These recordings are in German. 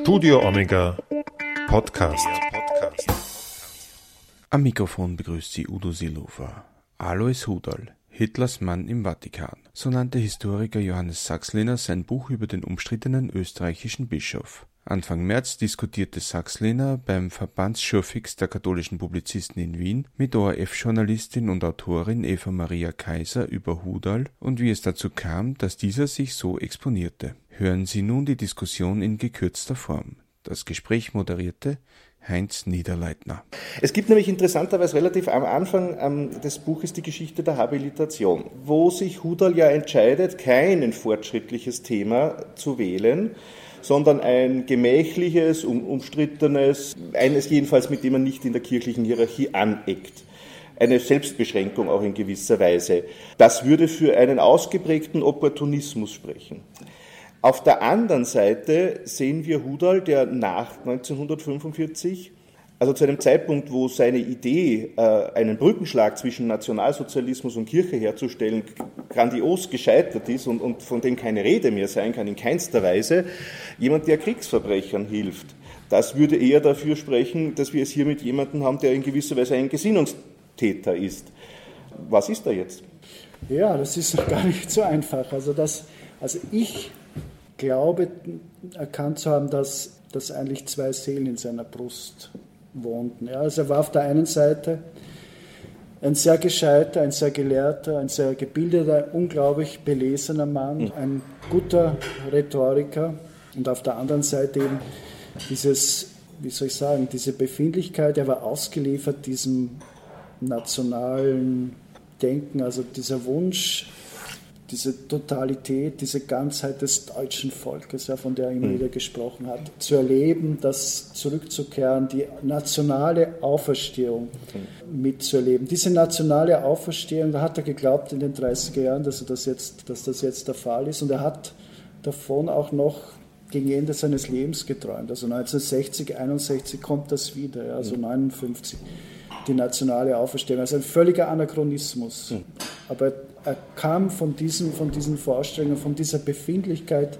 Studio Omega Podcast. Am Mikrofon begrüßt sie Udo Seelofer. Alois Hudal, Hitlers Mann im Vatikan. So nannte Historiker Johannes Sachslehner sein Buch über den umstrittenen österreichischen Bischof. Anfang März diskutierte Sachslehner beim Verbandsschurfix der katholischen Publizisten in Wien mit ORF-Journalistin und Autorin Eva Maria Kaiser über Hudal und wie es dazu kam, dass dieser sich so exponierte. Hören Sie nun die Diskussion in gekürzter Form. Das Gespräch moderierte Heinz Niederleitner. Es gibt nämlich interessanterweise relativ am Anfang ähm, des Buches die Geschichte der Habilitation, wo sich Hudal ja entscheidet, kein fortschrittliches Thema zu wählen, sondern ein gemächliches, um, umstrittenes, eines jedenfalls, mit dem man nicht in der kirchlichen Hierarchie aneckt. Eine Selbstbeschränkung auch in gewisser Weise. Das würde für einen ausgeprägten Opportunismus sprechen. Auf der anderen Seite sehen wir Hudal, der nach 1945 also zu einem Zeitpunkt, wo seine Idee, äh, einen Brückenschlag zwischen Nationalsozialismus und Kirche herzustellen, grandios gescheitert ist und, von dem keine Rede mehr sein kann, in keinster Weise, jemand, der Kriegsverbrechern hilft. Das würde eher dafür sprechen, dass wir es hier mit jemandem haben, der in gewisser Weise ein Gesinnungstäter ist. Was ist da jetzt? Ja, das ist gar nicht so einfach. Also, das, also ich glaube erkannt zu haben, dass, dass eigentlich zwei Seelen in seiner Brust wohnten. Ja, also er war auf der einen Seite ein sehr gescheiter, ein sehr gelehrter, ein sehr gebildeter, unglaublich belesener Mann, mhm. ein guter Rhetoriker und auf der anderen Seite eben dieses, wie soll ich sagen, diese Befindlichkeit, er war ausgeliefert diesem nationalen Denken, also dieser Wunsch, diese Totalität, diese Ganzheit des deutschen Volkes, ja, von der er immer wieder gesprochen hat, zu erleben, das zurückzukehren, die nationale Auferstehung mhm. mitzuerleben. Diese nationale Auferstehung, da hat er geglaubt in den 30er Jahren, dass, das jetzt, dass das jetzt der Fall ist und er hat davon auch noch gegen Ende seines Lebens geträumt. Also 1960, 61 kommt das wieder, ja, also mhm. 59 die nationale Auferstehung. Also ein völliger Anachronismus. Mhm. Aber er kam von diesen, von diesen Vorstellungen, von dieser Befindlichkeit,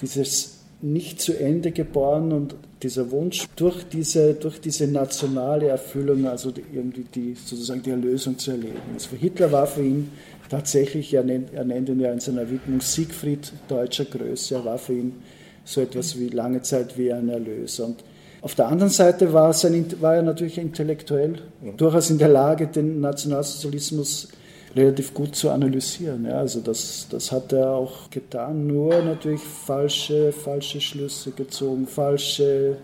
dieses nicht zu Ende geboren und dieser Wunsch durch diese, durch diese nationale Erfüllung, also die, irgendwie die, sozusagen die Erlösung zu erleben. Also Hitler war für ihn tatsächlich, er nennt, er nennt ihn ja in seiner Widmung Siegfried deutscher Größe, er war für ihn so etwas wie lange Zeit wie ein Erlöser. Und auf der anderen Seite war, sein, war er natürlich intellektuell ja. durchaus in der Lage, den Nationalsozialismus relativ gut zu analysieren. Ja, also das, das hat er auch getan, nur natürlich falsche, falsche Schlüsse gezogen, falsche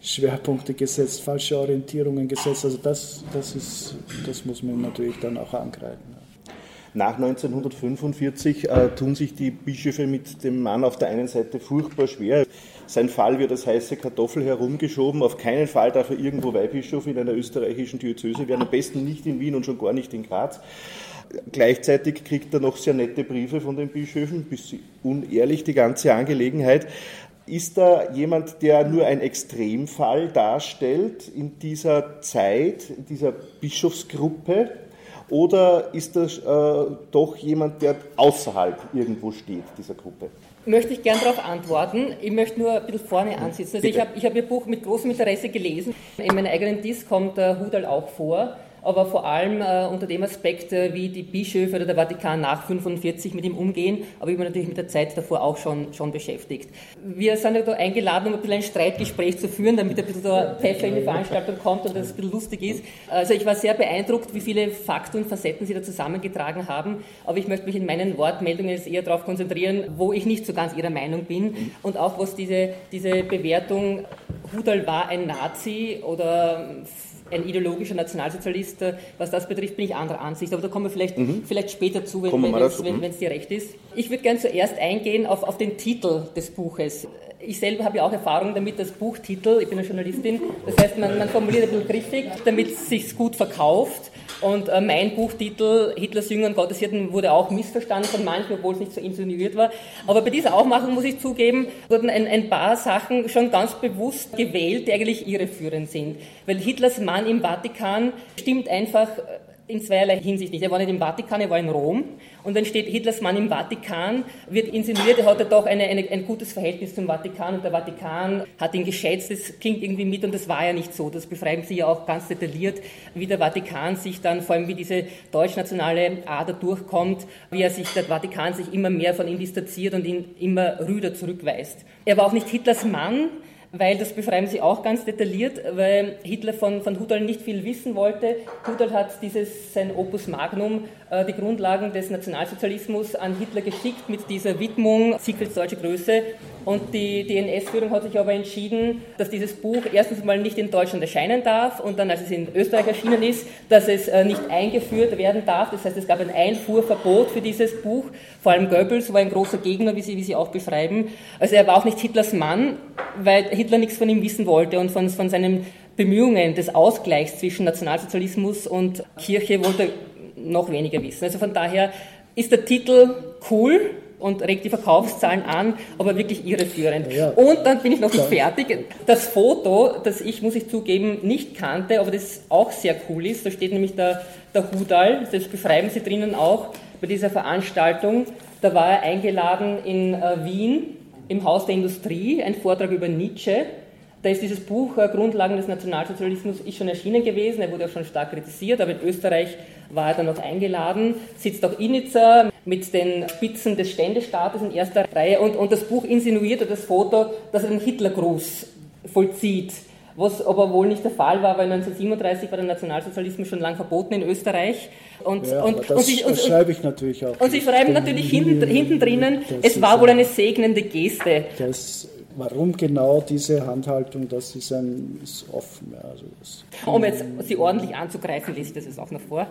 Schwerpunkte gesetzt, falsche Orientierungen gesetzt. Also das, das, ist, das muss man natürlich dann auch angreifen. Nach 1945 äh, tun sich die Bischöfe mit dem Mann auf der einen Seite furchtbar schwer. Sein Fall wird als heiße Kartoffel herumgeschoben. Auf keinen Fall darf er irgendwo Weihbischof in einer österreichischen Diözese werden. Am besten nicht in Wien und schon gar nicht in Graz. Gleichzeitig kriegt er noch sehr nette Briefe von den Bischöfen, bisschen unehrlich die ganze Angelegenheit. Ist da jemand, der nur ein Extremfall darstellt in dieser Zeit, in dieser Bischofsgruppe? Oder ist das äh, doch jemand, der außerhalb irgendwo steht, dieser Gruppe? Möchte ich gern darauf antworten. Ich möchte nur ein bisschen vorne ansitzen. Also ich habe ich hab Ihr Buch mit großem Interesse gelesen. In meinem eigenen Disk kommt der Hudal auch vor aber vor allem äh, unter dem Aspekt, äh, wie die Bischöfe oder der Vatikan nach 45 mit ihm umgehen, aber ich bin natürlich mit der Zeit davor auch schon, schon beschäftigt. Wir sind ja da eingeladen, um ein bisschen ein Streitgespräch zu führen, damit ein bisschen da Pfeffer in die Veranstaltung kommt und das ein bisschen lustig ist. Also ich war sehr beeindruckt, wie viele Fakten und Facetten Sie da zusammengetragen haben, aber ich möchte mich in meinen Wortmeldungen jetzt eher darauf konzentrieren, wo ich nicht so ganz Ihrer Meinung bin und auch was diese, diese Bewertung, Hudal war ein Nazi oder ein ideologischer Nationalsozialist. Äh, was das betrifft, bin ich anderer Ansicht. Aber da kommen wir vielleicht, mhm. vielleicht später zu, wenn es wenn, wenn, dir recht ist. Ich würde gerne zuerst eingehen auf, auf den Titel des Buches. Ich selber habe ja auch Erfahrung damit, dass Buchtitel, ich bin eine Journalistin, das heißt, man, man formuliert ein bisschen griffig, damit es sich gut verkauft. Und äh, mein Buchtitel Hitlers Jünger und Gotteshirten wurde auch missverstanden von manchen, obwohl es nicht so insinuiert war. Aber bei dieser Aufmachung muss ich zugeben, wurden ein, ein paar Sachen schon ganz bewusst gewählt, die eigentlich irreführend sind. Weil Hitlers Mann im Vatikan stimmt einfach in zweierlei Hinsicht nicht. Er war nicht im Vatikan, er war in Rom. Und dann steht Hitlers Mann im Vatikan, wird insinuiert, er hatte doch eine, eine, ein gutes Verhältnis zum Vatikan und der Vatikan hat ihn geschätzt. Das klingt irgendwie mit und das war ja nicht so. Das beschreiben Sie ja auch ganz detailliert, wie der Vatikan sich dann, vor allem wie diese deutschnationale Ader durchkommt, wie er sich, der Vatikan sich immer mehr von ihm distanziert und ihn immer rüder zurückweist. Er war auch nicht Hitlers Mann, weil das beschreiben sie auch ganz detailliert, weil Hitler von, von Hudal nicht viel wissen wollte. Hudal hat dieses, sein Opus Magnum, äh, die Grundlagen des Nationalsozialismus an Hitler geschickt mit dieser Widmung, Siegfrieds deutsche Größe. Und die, die NS-Führung hat sich aber entschieden, dass dieses Buch erstens mal nicht in Deutschland erscheinen darf und dann, als es in Österreich erschienen ist, dass es äh, nicht eingeführt werden darf. Das heißt, es gab ein Einfuhrverbot für dieses Buch. Vor allem Goebbels war ein großer Gegner, wie Sie, wie Sie auch beschreiben. Also er war auch nicht Hitlers Mann, weil Hitler nichts von ihm wissen wollte und von, von seinen Bemühungen des Ausgleichs zwischen Nationalsozialismus und Kirche wollte er noch weniger wissen. Also von daher ist der Titel cool und regt die Verkaufszahlen an, aber wirklich irreführend. Ja, Und dann bin ich noch nicht fertig. Das Foto, das ich, muss ich zugeben, nicht kannte, aber das auch sehr cool ist, da steht nämlich der, der Hudal, das beschreiben Sie drinnen auch bei dieser Veranstaltung. Da war er eingeladen in äh, Wien im Haus der Industrie, ein Vortrag über Nietzsche. Da ist dieses Buch äh, Grundlagen des Nationalsozialismus ist schon erschienen gewesen, er wurde auch schon stark kritisiert, aber in Österreich war er dann noch eingeladen, sitzt auch Initzer mit den Spitzen des Ständestaates in erster Reihe und, und das Buch insinuiert oder das Foto, dass er den Hitlergruß vollzieht was aber wohl nicht der Fall war, weil 1937 war der Nationalsozialismus schon lang verboten in Österreich. Und, ja, und, das, und, sie, und, das schreibe ich natürlich auch. Und Sie schreiben natürlich hinten, hinten drinnen, es war wohl eine segnende Geste. Das Warum genau diese Handhaltung, das ist, ein, ist offen. Also um jetzt Sie ordentlich anzugreifen, lese ich das jetzt auch noch vor.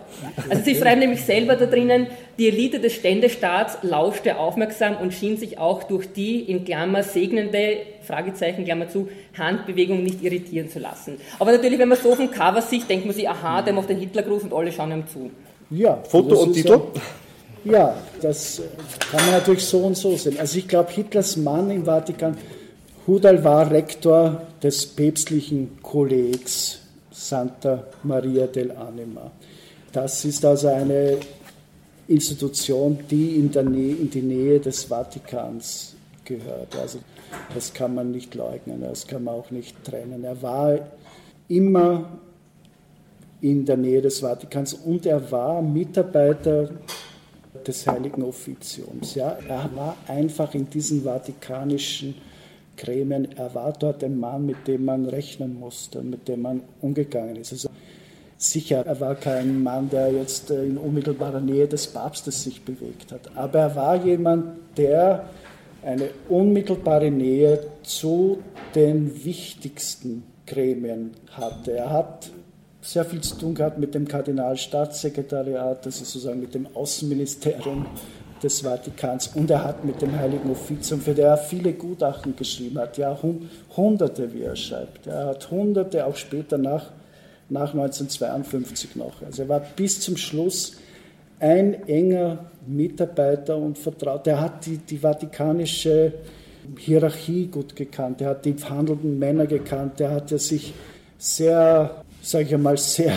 Also Sie schreiben nämlich selber da drinnen, die Elite des Ständestaats lauschte aufmerksam und schien sich auch durch die in Klammer segnende, Fragezeichen, Klammer zu, Handbewegung nicht irritieren zu lassen. Aber natürlich, wenn man so vom Cover sieht, denkt man sich, aha, der macht den Hitlergruß und alle schauen ihm zu. Ja, Foto und Titel? Ja, das kann man natürlich so und so sehen. Also ich glaube, Hitlers Mann im Vatikan Hudal war Rektor des päpstlichen Kollegs Santa Maria del Anima. Das ist also eine Institution, die in, Nähe, in die Nähe des Vatikans gehört. Also das kann man nicht leugnen, das kann man auch nicht trennen. Er war immer in der Nähe des Vatikans und er war Mitarbeiter des Heiligen Offiziums. Ja, er war einfach in diesen vatikanischen Gremien, er war dort ein Mann, mit dem man rechnen musste, mit dem man umgegangen ist. Also sicher, er war kein Mann, der jetzt in unmittelbarer Nähe des Papstes sich bewegt hat, aber er war jemand, der eine unmittelbare Nähe zu den wichtigsten Gremien hatte. Er hat sehr viel zu tun gehabt mit dem Kardinalstaatssekretariat, ist sozusagen mit dem Außenministerium des Vatikans und er hat mit dem Heiligen Offizium, für der er viele Gutachten geschrieben hat, ja hunderte, wie er schreibt. Er hat hunderte, auch später nach, nach 1952 noch. Also er war bis zum Schluss ein enger Mitarbeiter und Vertrauter. Er hat die, die vatikanische Hierarchie gut gekannt, er hat die verhandelnden Männer gekannt, er hat ja sich sehr, sage ich einmal, sehr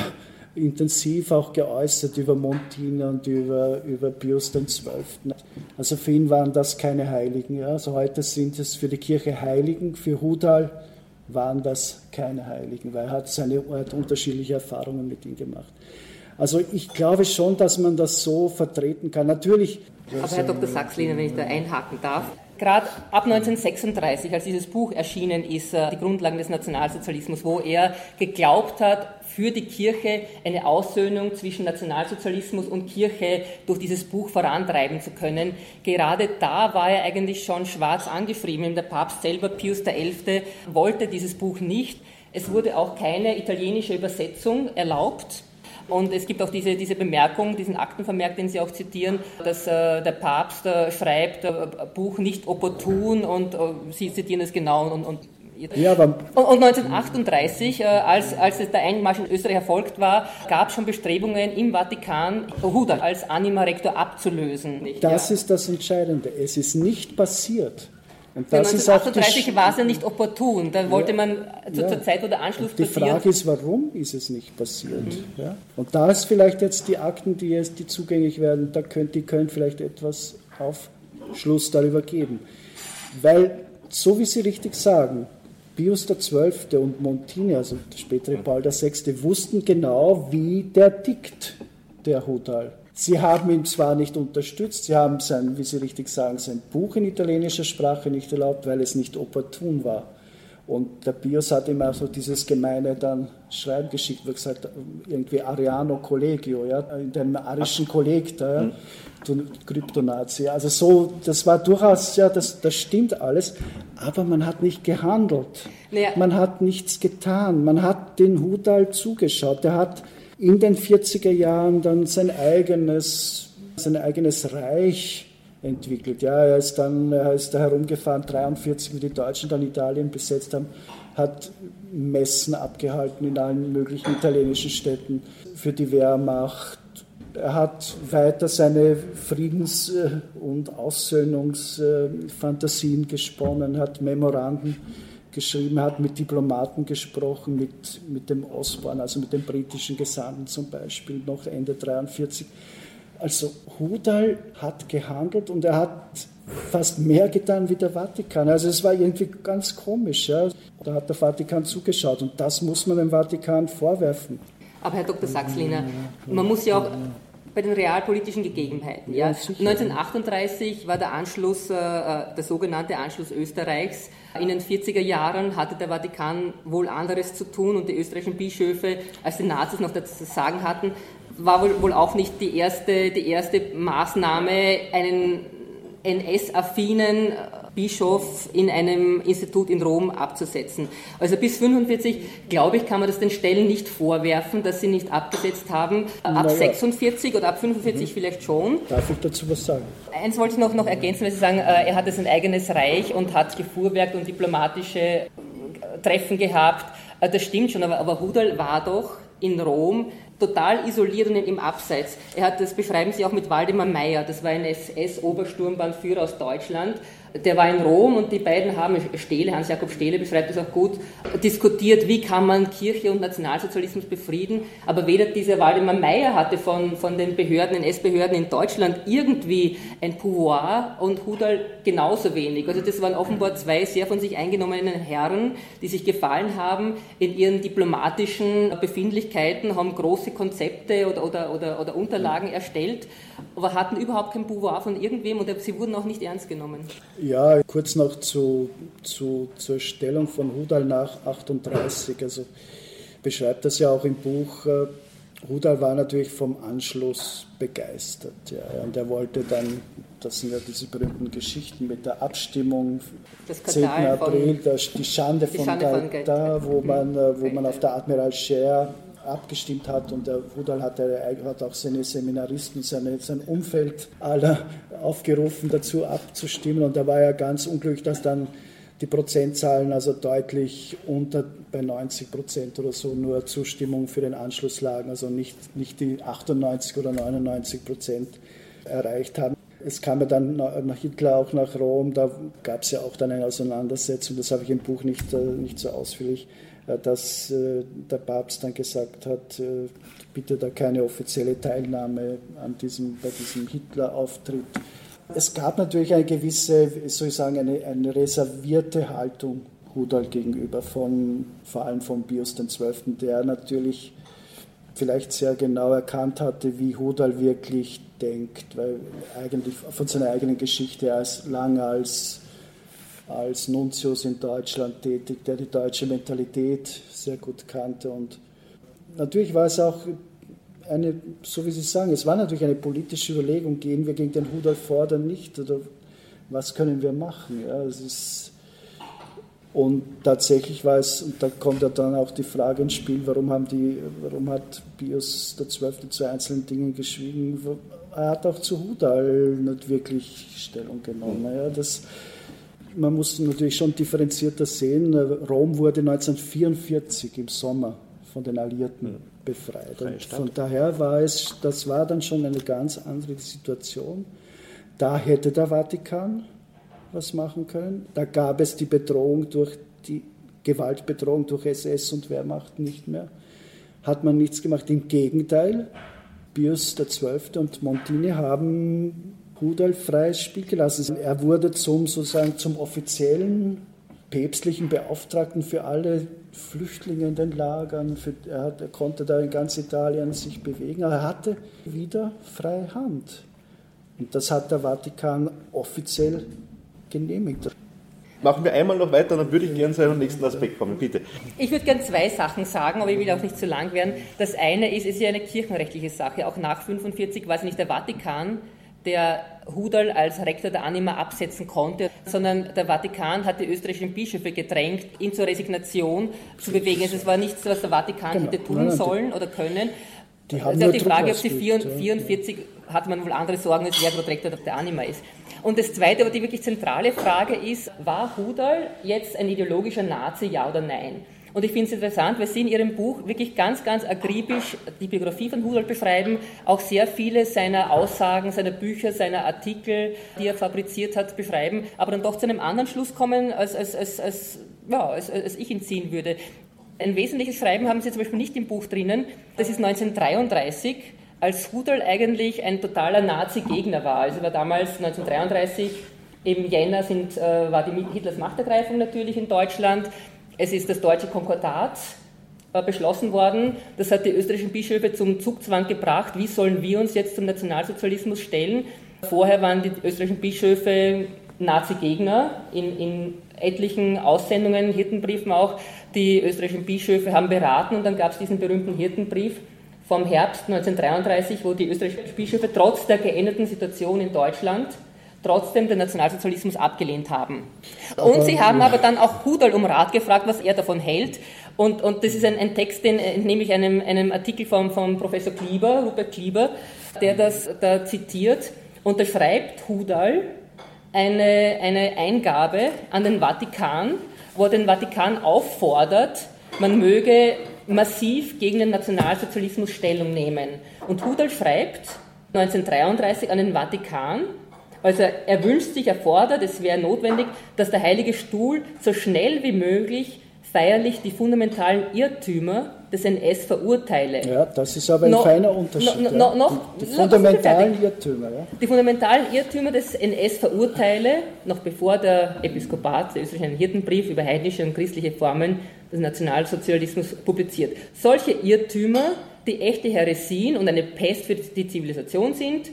intensiv auch geäußert über Montina und über, über Pius XII. Also für ihn waren das keine Heiligen. Ja. Also heute sind es für die Kirche Heiligen, für Hudal waren das keine Heiligen, weil er hat, seine, er hat unterschiedliche Erfahrungen mit ihnen gemacht. Also ich glaube schon, dass man das so vertreten kann. Natürlich. Aber Herr Dr. Sachsliner, wenn ich da einhaken darf, gerade ab 1936, als dieses Buch erschienen ist, äh, die Grundlagen des Nationalsozialismus, wo er geglaubt hat, für die Kirche eine Aussöhnung zwischen Nationalsozialismus und Kirche durch dieses Buch vorantreiben zu können. Gerade da war er eigentlich schon schwarz angeschrieben. Der Papst selber, Pius XI., wollte dieses Buch nicht. Es wurde auch keine italienische Übersetzung erlaubt. Und es gibt auch diese, diese Bemerkung, diesen Aktenvermerk, den Sie auch zitieren, dass äh, der Papst äh, schreibt, äh, Buch nicht opportun und äh, Sie zitieren es genau und, und ja, und, und 1938, äh, als, als der Einmarsch in Österreich erfolgt war, gab es schon Bestrebungen im Vatikan, Huda als Anima Rector abzulösen. Nicht? Das ja. ist das Entscheidende. Es ist nicht passiert. Und das 1938 war es ja nicht opportun. Da wollte ja, man zu, ja. zur Zeit, wo der Anschluss die passiert. Die Frage ist, warum ist es nicht passiert? Mhm. Ja? Und da ist vielleicht jetzt die Akten, die jetzt die zugänglich werden, da könnt, die können vielleicht etwas Aufschluss darüber geben. Weil, so wie Sie richtig sagen, Pius XII. und Montini, also der spätere Paul VI., wussten genau, wie der tickt, der Hudal. Sie haben ihn zwar nicht unterstützt, sie haben sein, wie Sie richtig sagen, sein Buch in italienischer Sprache nicht erlaubt, weil es nicht opportun war. Und der Pius hat ihm also dieses gemeine dann Schreiben geschickt, wie gesagt, irgendwie Ariano Collegio, ja, in dem arischen Kolleg da, ja, Kryptonazi. Also so, das war durchaus, ja, das, das stimmt alles, aber man hat nicht gehandelt. Naja. Man hat nichts getan. Man hat den Hudal zugeschaut. Der hat in den 40er Jahren dann sein eigenes, sein eigenes Reich entwickelt. Ja, er ist dann er ist da herumgefahren, 43, wie die Deutschen dann Italien besetzt haben, hat Messen abgehalten in allen möglichen italienischen Städten für die Wehrmacht. Er hat weiter seine Friedens- und Aussöhnungsfantasien gesponnen, hat Memoranden geschrieben hat, mit Diplomaten gesprochen, mit, mit dem Osborne, also mit dem britischen Gesandten zum Beispiel, noch Ende 1943. Also Hudal hat gehandelt und er hat fast mehr getan wie der Vatikan. Also es war irgendwie ganz komisch. Ja. Da hat der Vatikan zugeschaut und das muss man dem Vatikan vorwerfen. Aber Herr Dr. Sachsliner, man muss ja auch bei den realpolitischen Gegebenheiten. Ja. 1938 war der Anschluss, äh, äh, der sogenannte Anschluss Österreichs. In den 40er Jahren hatte der Vatikan wohl anderes zu tun und die österreichischen Bischöfe, als die Nazis noch das Sagen hatten, war wohl, wohl auch nicht die erste, die erste Maßnahme, einen NS-affinen Bischof in einem Institut in Rom abzusetzen. Also bis 45, glaube ich, kann man das den Stellen nicht vorwerfen, dass sie nicht abgesetzt haben. Ab naja. 46 oder ab 45 mhm. vielleicht schon. Darf ich dazu was sagen? Eins wollte ich noch, noch ergänzen, weil Sie sagen, äh, er hatte sein eigenes Reich und hat gefuhrwerkt und diplomatische äh, Treffen gehabt. Äh, das stimmt schon, aber, aber Hudal war doch in Rom total isoliert und im Abseits. Er hat, das beschreiben Sie auch mit Waldemar Meyer, das war ein SS-Obersturmbannführer aus Deutschland, der war in Rom und die beiden haben, Stehle, Hans-Jakob Stehle beschreibt das auch gut, diskutiert, wie kann man Kirche und Nationalsozialismus befrieden. Aber weder dieser Waldemar Meyer hatte von, von den Behörden, NS-Behörden in Deutschland irgendwie ein Pouvoir und Hudal genauso wenig. Also das waren offenbar zwei sehr von sich eingenommenen Herren, die sich gefallen haben in ihren diplomatischen Befindlichkeiten, haben große Konzepte oder, oder, oder, oder Unterlagen erstellt, aber hatten überhaupt kein Pouvoir von irgendwem und sie wurden auch nicht ernst genommen. Ja, kurz noch zu, zu, zur Stellung von Hudal nach 38. Also beschreibt das ja auch im Buch. Äh, Hudal war natürlich vom Anschluss begeistert. Ja, und er wollte dann, das sind ja diese berühmten Geschichten mit der Abstimmung, das 10. April, von, die Schande die von Gaeta, wo man, äh, wo man auf der Admiral Scheer abgestimmt hat und der Rudal hat, hat auch seine Seminaristen, seine, sein Umfeld aller aufgerufen, dazu abzustimmen und da war er ganz unglücklich, dass dann die Prozentzahlen also deutlich unter bei 90 Prozent oder so nur Zustimmung für den Anschluss lagen, also nicht, nicht die 98 oder 99 Prozent erreicht haben. Es kam ja dann nach Hitler auch nach Rom, da gab es ja auch dann eine Auseinandersetzung, das habe ich im Buch nicht, äh, nicht so ausführlich dass äh, der Papst dann gesagt hat, äh, bitte da keine offizielle Teilnahme an diesem, bei diesem Hitler-Auftritt. Es gab natürlich eine gewisse, soll ich sagen, eine, eine reservierte Haltung Rudolf gegenüber, von, vor allem von Pius XII., der natürlich vielleicht sehr genau erkannt hatte, wie Hudal wirklich denkt, weil eigentlich von seiner eigenen Geschichte als lange als als Nuntius in Deutschland tätig, der die deutsche Mentalität sehr gut kannte. Und natürlich war es auch eine, so wie Sie sagen, es war natürlich eine politische Überlegung, gehen wir gegen den Rudolf vor oder nicht, oder was können wir machen? Ja, es ist, und tatsächlich war es, und da kommt ja dann auch die Frage ins Spiel, warum, haben die, warum hat Pius XII. zu einzelnen Dingen geschwiegen? Er hat auch zu Hudal nicht wirklich Stellung genommen. Ja, das, man muss natürlich schon differenzierter sehen. Rom wurde 1944 im Sommer von den Alliierten befreit. Und von daher war es, das war dann schon eine ganz andere Situation. Da hätte der Vatikan was machen können. Da gab es die Bedrohung durch die Gewaltbedrohung durch SS und Wehrmacht nicht mehr. Hat man nichts gemacht. Im Gegenteil, Pius XII. und Montini haben Rudolf freies Spiel gelassen. Er wurde zum, sozusagen zum offiziellen päpstlichen Beauftragten für alle Flüchtlinge in den Lagern. Für, er, hat, er, konnte da in ganz Italien sich bewegen. Er hatte wieder freie Hand. Und das hat der Vatikan offiziell genehmigt. Machen wir einmal noch weiter, dann würde ich gerne zu einem nächsten Aspekt kommen. Bitte. Ich würde gerne zwei Sachen sagen, aber ich will auch nicht zu lang werden. Das eine ist, es ist ja eine kirchenrechtliche Sache. Auch nach 1945 war es nicht der Vatikan, der Hudal als Rektor der Anima absetzen konnte, sondern der Vatikan hat die österreichischen Bischöfe gedrängt, ihn zur Resignation zu bewegen. Also es war nichts, was der Vatikan genau. hätte tun sollen oder können. Die haben auch die Frage, ob sie 44 ja. hatte man wohl andere Sorgen, als wer Rektor der Anima ist. Und das Zweite, aber die wirklich zentrale Frage ist, war Hudal jetzt ein ideologischer Nazi, ja oder nein? Und ich finde es interessant, weil Sie in Ihrem Buch wirklich ganz, ganz akribisch die Biografie von Hudol beschreiben, auch sehr viele seiner Aussagen, seiner Bücher, seiner Artikel, die er fabriziert hat, beschreiben, aber dann doch zu einem anderen Schluss kommen, als, als, als, als, ja, als, als ich ihn ziehen würde. Ein wesentliches Schreiben haben Sie zum Beispiel nicht im Buch drinnen, das ist 1933, als Hudol eigentlich ein totaler Nazi-Gegner war. Also war damals 1933 im Jänner sind, äh, war die Hitlers Machtergreifung natürlich in Deutschland. Es ist das deutsche Konkordat äh, beschlossen worden. Das hat die österreichischen Bischöfe zum Zugzwang gebracht. Wie sollen wir uns jetzt zum Nationalsozialismus stellen? Vorher waren die österreichischen Bischöfe Nazi-Gegner in, in etlichen Aussendungen, Hirtenbriefen auch. Die österreichischen Bischöfe haben beraten und dann gab es diesen berühmten Hirtenbrief vom Herbst 1933, wo die österreichischen Bischöfe trotz der geänderten Situation in Deutschland trotzdem den Nationalsozialismus abgelehnt haben. Aber, und sie haben aber dann auch Hudal um Rat gefragt, was er davon hält. Und, und das ist ein, ein Text, den entnehme ich einem, einem Artikel vom, vom Professor Klieber, Rupert Klieber, der das da zitiert. Und da schreibt Hudal eine, eine Eingabe an den Vatikan, wo er den Vatikan auffordert, man möge massiv gegen den Nationalsozialismus Stellung nehmen. Und Hudal schreibt 1933 an den Vatikan, also er wünscht sich, er fordert, es wäre notwendig, dass der Heilige Stuhl so schnell wie möglich feierlich die fundamentalen Irrtümer des NS verurteile. Ja, das ist aber ein no, feiner Unterschied. No, no, noch, die, die fundamentalen Irrtümer. Ja. Die fundamentalen Irrtümer des NS verurteile, noch bevor der Episkopat, der österreichischen Hirtenbrief über heidnische und christliche Formen des Nationalsozialismus publiziert. Solche Irrtümer, die echte Heresien und eine Pest für die Zivilisation sind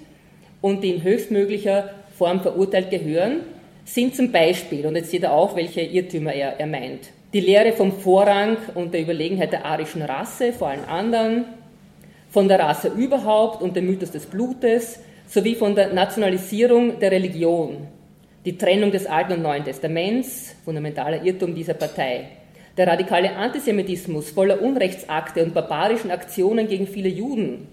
und die in höchstmöglicher Form verurteilt gehören, sind zum Beispiel, und jetzt seht ihr auch, welche Irrtümer er, er meint, die Lehre vom Vorrang und der Überlegenheit der arischen Rasse vor allen anderen, von der Rasse überhaupt und dem Mythos des Blutes, sowie von der Nationalisierung der Religion, die Trennung des Alten und Neuen Testaments, fundamentaler Irrtum dieser Partei, der radikale Antisemitismus voller Unrechtsakte und barbarischen Aktionen gegen viele Juden,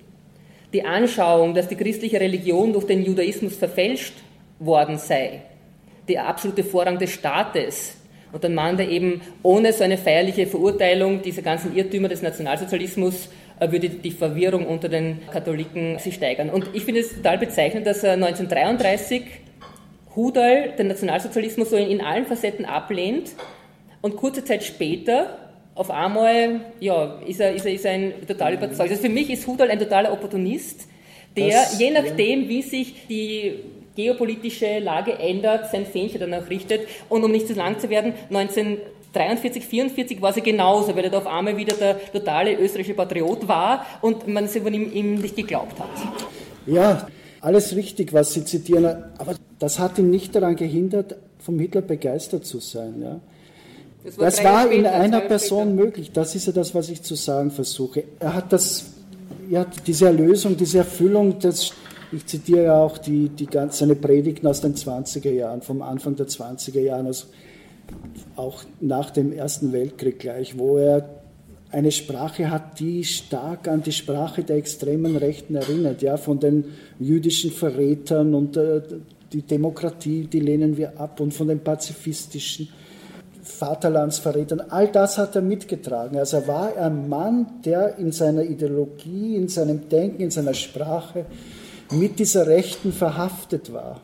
die Anschauung, dass die christliche Religion durch den Judaismus verfälscht worden sei, der absolute Vorrang des Staates. Und dann meint er eben, ohne so eine feierliche Verurteilung dieser ganzen Irrtümer des Nationalsozialismus äh, würde die Verwirrung unter den Katholiken sich steigern. Und ich finde es total bezeichnend, dass er 1933 Hudal den Nationalsozialismus so in, in allen Facetten ablehnt und kurze Zeit später auf einmal ja, ist, er, ist, er, ist er ein total überzeugt. Also für mich ist Hudal ein totaler Opportunist, der das, je nachdem, ja. wie sich die geopolitische Lage ändert, sein Fähnchen danach richtet. Und um nicht zu lang zu werden, 1943, 44 war sie genauso, weil er da auf einmal wieder der totale österreichische Patriot war und man es von ihm, ihm nicht geglaubt hat. Ja, alles richtig, was Sie zitieren, aber das hat ihn nicht daran gehindert, vom Hitler begeistert zu sein. Ja. Das war, das war in einer Person später. möglich. Das ist ja das, was ich zu sagen versuche. Er hat das, ja, diese Erlösung, diese Erfüllung, das, ich zitiere auch die, die ganz, seine Predigten aus den 20er Jahren, vom Anfang der 20er Jahre, also auch nach dem Ersten Weltkrieg gleich, wo er eine Sprache hat, die stark an die Sprache der extremen Rechten erinnert, ja, von den jüdischen Verrätern und äh, die Demokratie, die lehnen wir ab und von den pazifistischen Vaterlandsverrätern, all das hat er mitgetragen. Also er war ein Mann, der in seiner Ideologie, in seinem Denken, in seiner Sprache mit dieser Rechten verhaftet war.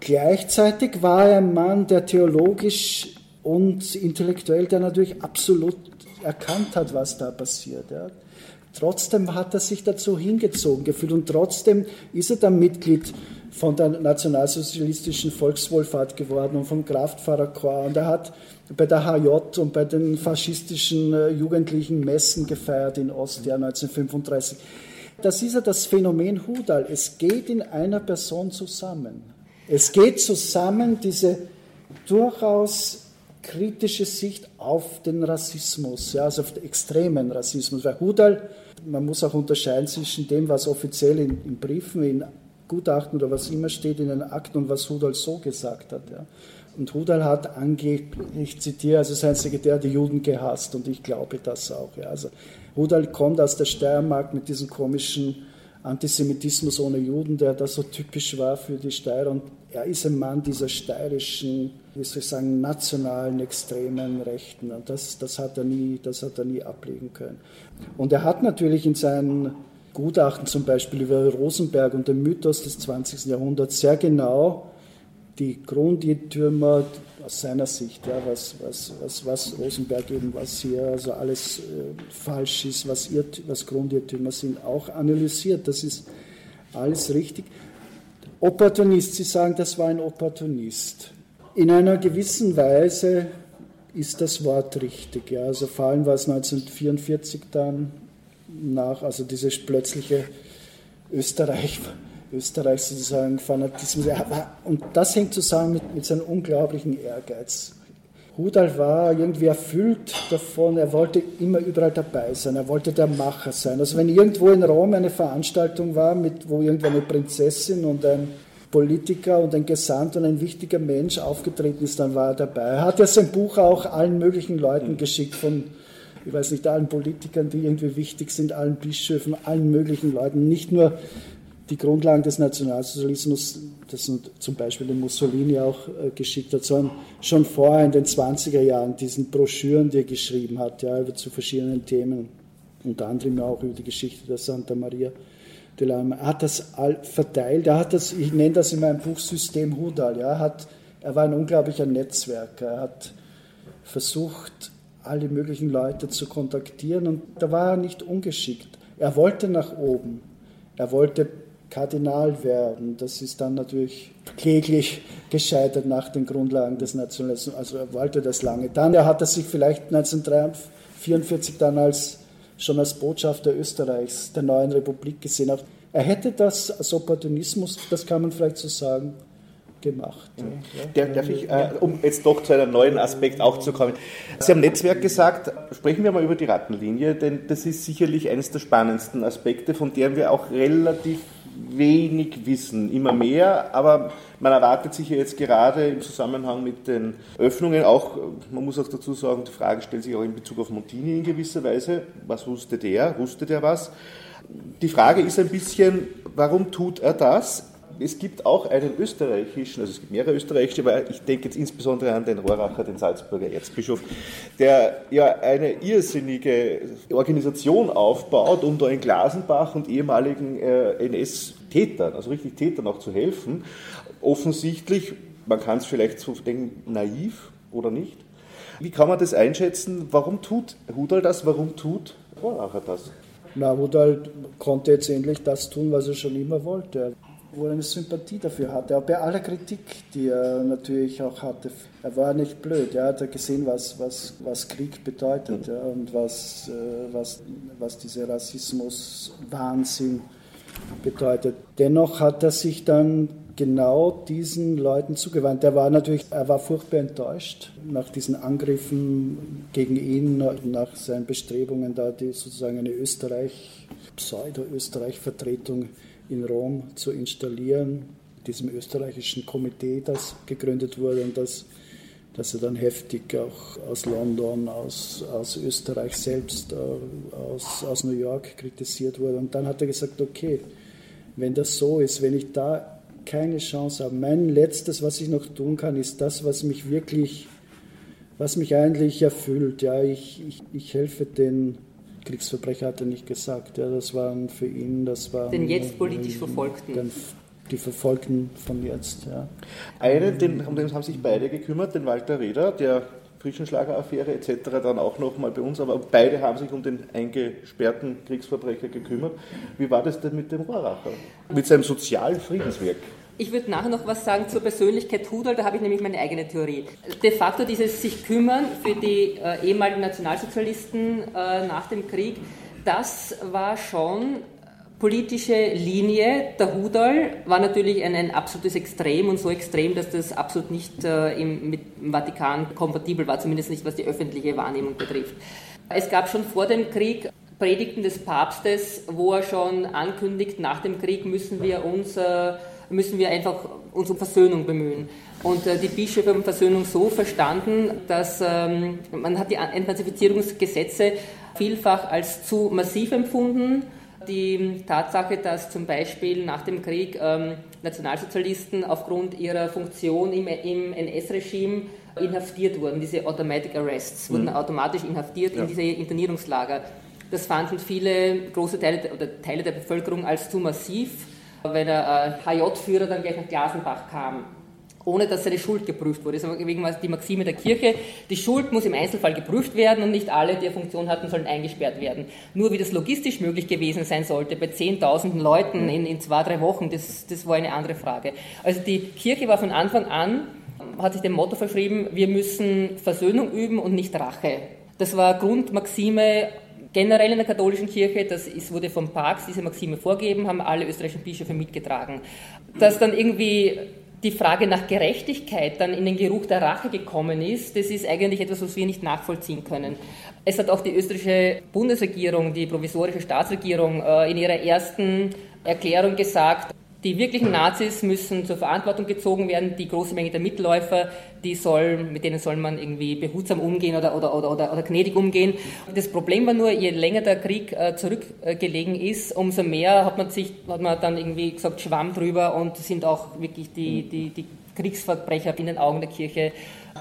Gleichzeitig war er ein Mann, der theologisch und intellektuell, der natürlich absolut erkannt hat, was da passiert. Ja. Trotzdem hat er sich dazu hingezogen gefühlt und trotzdem ist er dann Mitglied von der nationalsozialistischen Volkswohlfahrt geworden und vom Kraftfahrerchor und er hat bei der HJ und bei den faschistischen äh, jugendlichen Messen gefeiert in Ostia 1935. Das ist ja das Phänomen Hudal. Es geht in einer Person zusammen. Es geht zusammen diese durchaus kritische Sicht auf den Rassismus, ja, also auf den extremen Rassismus. Weil Hudal, man muss auch unterscheiden zwischen dem, was offiziell in, in Briefen, in Gutachten oder was immer steht in den Akten und was Hudal so gesagt hat. Ja. Und Hudal hat angeblich, ich zitiere, also sein Sekretär, die Juden gehasst und ich glaube das auch. Ja. Also Hudal kommt aus der Steiermark mit diesem komischen Antisemitismus ohne Juden, der da so typisch war für die Steirer. Und er ist ein Mann dieser steirischen, wie soll ich sagen, nationalen, extremen Rechten. Und das, das, hat er nie, das hat er nie ablegen können. Und er hat natürlich in seinen Gutachten zum Beispiel über Rosenberg und den Mythos des 20. Jahrhunderts sehr genau die Grundirrtümer aus seiner Sicht, ja, was, was, was, was Rosenberg eben, was hier also alles äh, falsch ist, was, Irrt, was Grundirrtümer sind, auch analysiert. Das ist alles richtig. Opportunist, Sie sagen, das war ein Opportunist. In einer gewissen Weise ist das Wort richtig. Ja. Also vor allem war es 1944 dann nach, also dieses plötzliche Österreich Österreich sozusagen Fanatismus. Und das hängt zusammen mit, mit seinem unglaublichen Ehrgeiz. Hudal war irgendwie erfüllt davon, er wollte immer überall dabei sein, er wollte der Macher sein. Also wenn irgendwo in Rom eine Veranstaltung war, mit, wo irgendeine Prinzessin und ein Politiker und ein Gesandt und ein wichtiger Mensch aufgetreten ist, dann war er dabei. Er hat ja sein Buch auch allen möglichen Leuten geschickt, von, ich weiß nicht, allen Politikern, die irgendwie wichtig sind, allen Bischöfen, allen möglichen Leuten, nicht nur die Grundlagen des Nationalsozialismus, das zum Beispiel den Mussolini auch äh, geschickt hat, sondern schon vorher in den 20er Jahren diesen Broschüren, die er geschrieben hat, ja, über zu verschiedenen Themen, unter anderem auch über die Geschichte der Santa Maria de la Er hat das all verteilt, er hat das, ich nenne das in meinem Buch System Hudal, ja, hat, er war ein unglaublicher Netzwerker, er hat versucht, alle möglichen Leute zu kontaktieren und da war er nicht ungeschickt. Er wollte nach oben. Er wollte Kardinal werden. Das ist dann natürlich kläglich gescheitert nach den Grundlagen des Nationalismus. Also er wollte das lange. Dann er hat er sich vielleicht 1944 dann als, schon als Botschafter Österreichs, der neuen Republik gesehen. Er hätte das als Opportunismus, das kann man vielleicht so sagen, gemacht. Ja. Darf ich, äh, um jetzt doch zu einem neuen Aspekt auch zu kommen. Sie haben Netzwerk gesagt, sprechen wir mal über die Rattenlinie, denn das ist sicherlich eines der spannendsten Aspekte, von deren wir auch relativ wenig wissen, immer mehr, aber man erwartet sich ja jetzt gerade im Zusammenhang mit den Öffnungen auch, man muss auch dazu sagen, die Frage stellt sich auch in Bezug auf Montini in gewisser Weise, was wusste der, wusste der was? Die Frage ist ein bisschen, warum tut er das? Es gibt auch einen österreichischen, also es gibt mehrere österreichische, aber ich denke jetzt insbesondere an den Rohracher, den Salzburger Erzbischof, der ja eine irrsinnige Organisation aufbaut, um da in Glasenbach und ehemaligen äh, NS-Tätern, also richtig Tätern auch zu helfen. Offensichtlich, man kann es vielleicht so denken, naiv oder nicht. Wie kann man das einschätzen? Warum tut Hudal das? Warum tut Rohracher das? Na, Hudal konnte jetzt endlich das tun, was er schon immer wollte wo er eine Sympathie dafür hatte. Auch bei aller Kritik, die er natürlich auch hatte. Er war nicht blöd. Er hat gesehen, was, was, was Krieg bedeutet ja, und was, äh, was, was dieser Rassismus-Wahnsinn bedeutet. Dennoch hat er sich dann genau diesen Leuten zugewandt. Er war natürlich, er war furchtbar enttäuscht nach diesen Angriffen gegen ihn, nach seinen Bestrebungen, da die sozusagen eine Österreich, Pseudo-Österreich-Vertretung in Rom zu installieren, diesem österreichischen Komitee, das gegründet wurde und das, das er dann heftig auch aus London, aus, aus Österreich selbst, äh, aus, aus New York kritisiert wurde. Und dann hat er gesagt, okay, wenn das so ist, wenn ich da keine Chance habe, mein letztes, was ich noch tun kann, ist das, was mich wirklich, was mich eigentlich erfüllt. Ja, ich, ich, ich helfe den Kriegsverbrecher hat er nicht gesagt. Ja, das waren für ihn, das waren den jetzt politisch Verfolgten. Den die Verfolgten von jetzt. Ja. Einen, den, um den haben sich beide gekümmert, den Walter Reder, der Frischenschlager-Affäre etc. dann auch nochmal bei uns, aber beide haben sich um den eingesperrten Kriegsverbrecher gekümmert. Wie war das denn mit dem Rohracher? Mit seinem sozialen Friedenswerk? Ich würde nachher noch was sagen zur Persönlichkeit Hudal, da habe ich nämlich meine eigene Theorie. De facto dieses sich kümmern für die äh, ehemaligen Nationalsozialisten äh, nach dem Krieg, das war schon politische Linie. Der Hudal war natürlich ein, ein, absolutes Extrem und so extrem, dass das absolut nicht äh, im, mit dem Vatikan kompatibel war, zumindest nicht was die öffentliche Wahrnehmung betrifft. Es gab schon vor dem Krieg Predigten des Papstes, wo er schon ankündigt, nach dem Krieg müssen wir uns äh, müssen wir einfach uns um Versöhnung bemühen. Und äh, die Bischöfe haben Versöhnung so verstanden, dass ähm, man hat die Entnazifizierungsgesetze vielfach als zu massiv empfunden. Die Tatsache, dass zum Beispiel nach dem Krieg ähm, Nationalsozialisten aufgrund ihrer Funktion im, im NS-Regime inhaftiert wurden, diese Automatic Arrests, wurden mhm. automatisch inhaftiert ja. in diese Internierungslager. Das fanden viele große Teile oder Teile der Bevölkerung als zu massiv wenn äh, HJ-Führer dann gleich nach Glasenbach kam, ohne dass seine Schuld geprüft wurde. Das ist wegen die Maxime der Kirche. Die Schuld muss im Einzelfall geprüft werden und nicht alle, die eine Funktion hatten, sollen eingesperrt werden. Nur wie das logistisch möglich gewesen sein sollte, bei zehntausenden Leuten in, in zwei, drei Wochen, das, das war eine andere Frage. Also die Kirche war von Anfang an, hat sich dem Motto verschrieben, wir müssen Versöhnung üben und nicht Rache. Das war Grundmaxime generell in der katholischen Kirche, das ist, wurde vom Papst diese Maxime vorgegeben, haben alle österreichischen Bischöfe mitgetragen. Dass dann irgendwie die Frage nach Gerechtigkeit dann in den Geruch der Rache gekommen ist, das ist eigentlich etwas, was wir nicht nachvollziehen können. Es hat auch die österreichische Bundesregierung, die provisorische Staatsregierung, äh, in ihrer ersten Erklärung gesagt, die wirklichen Nazis müssen zur Verantwortung gezogen werden. Die große Menge der Mitläufer, die soll, mit denen soll man irgendwie behutsam umgehen oder, oder, oder, oder, oder gnädig umgehen. Das Problem war nur, je länger der Krieg äh, zurückgelegen ist, umso mehr hat man sich, hat man dann irgendwie gesagt, Schwamm drüber und sind auch wirklich die, die, die Kriegsverbrecher in den Augen der Kirche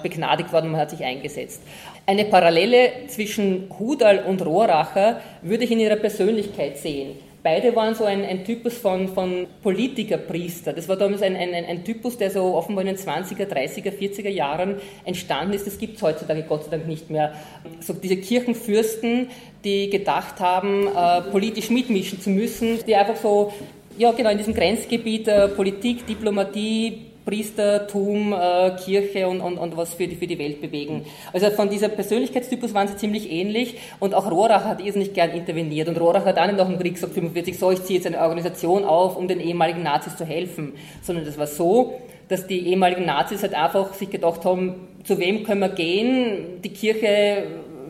begnadigt worden man hat sich eingesetzt. Eine Parallele zwischen Hudal und Rohracher würde ich in ihrer Persönlichkeit sehen. Beide waren so ein, ein Typus von, von Politikerpriester. Das war damals ein, ein, ein, Typus, der so offenbar in den 20er, 30er, 40er Jahren entstanden ist. Das gibt es heutzutage Gott sei Dank nicht mehr. So diese Kirchenfürsten, die gedacht haben, äh, politisch mitmischen zu müssen, die einfach so ja, genau, in diesem Grenzgebiet äh, Politik, Diplomatie, Priestertum, äh, Kirche und, und, und was für die, für die Welt bewegen. Also von dieser Persönlichkeitstypus waren sie ziemlich ähnlich und auch Rohrach hat irrsinnig gern interveniert und Rohrach hat auch nicht nach Krieg gesagt, 45, so, ich ziehe jetzt eine Organisation auf, um den ehemaligen Nazis zu helfen, sondern das war so, dass die ehemaligen Nazis halt einfach sich gedacht haben, zu wem können wir gehen? Die Kirche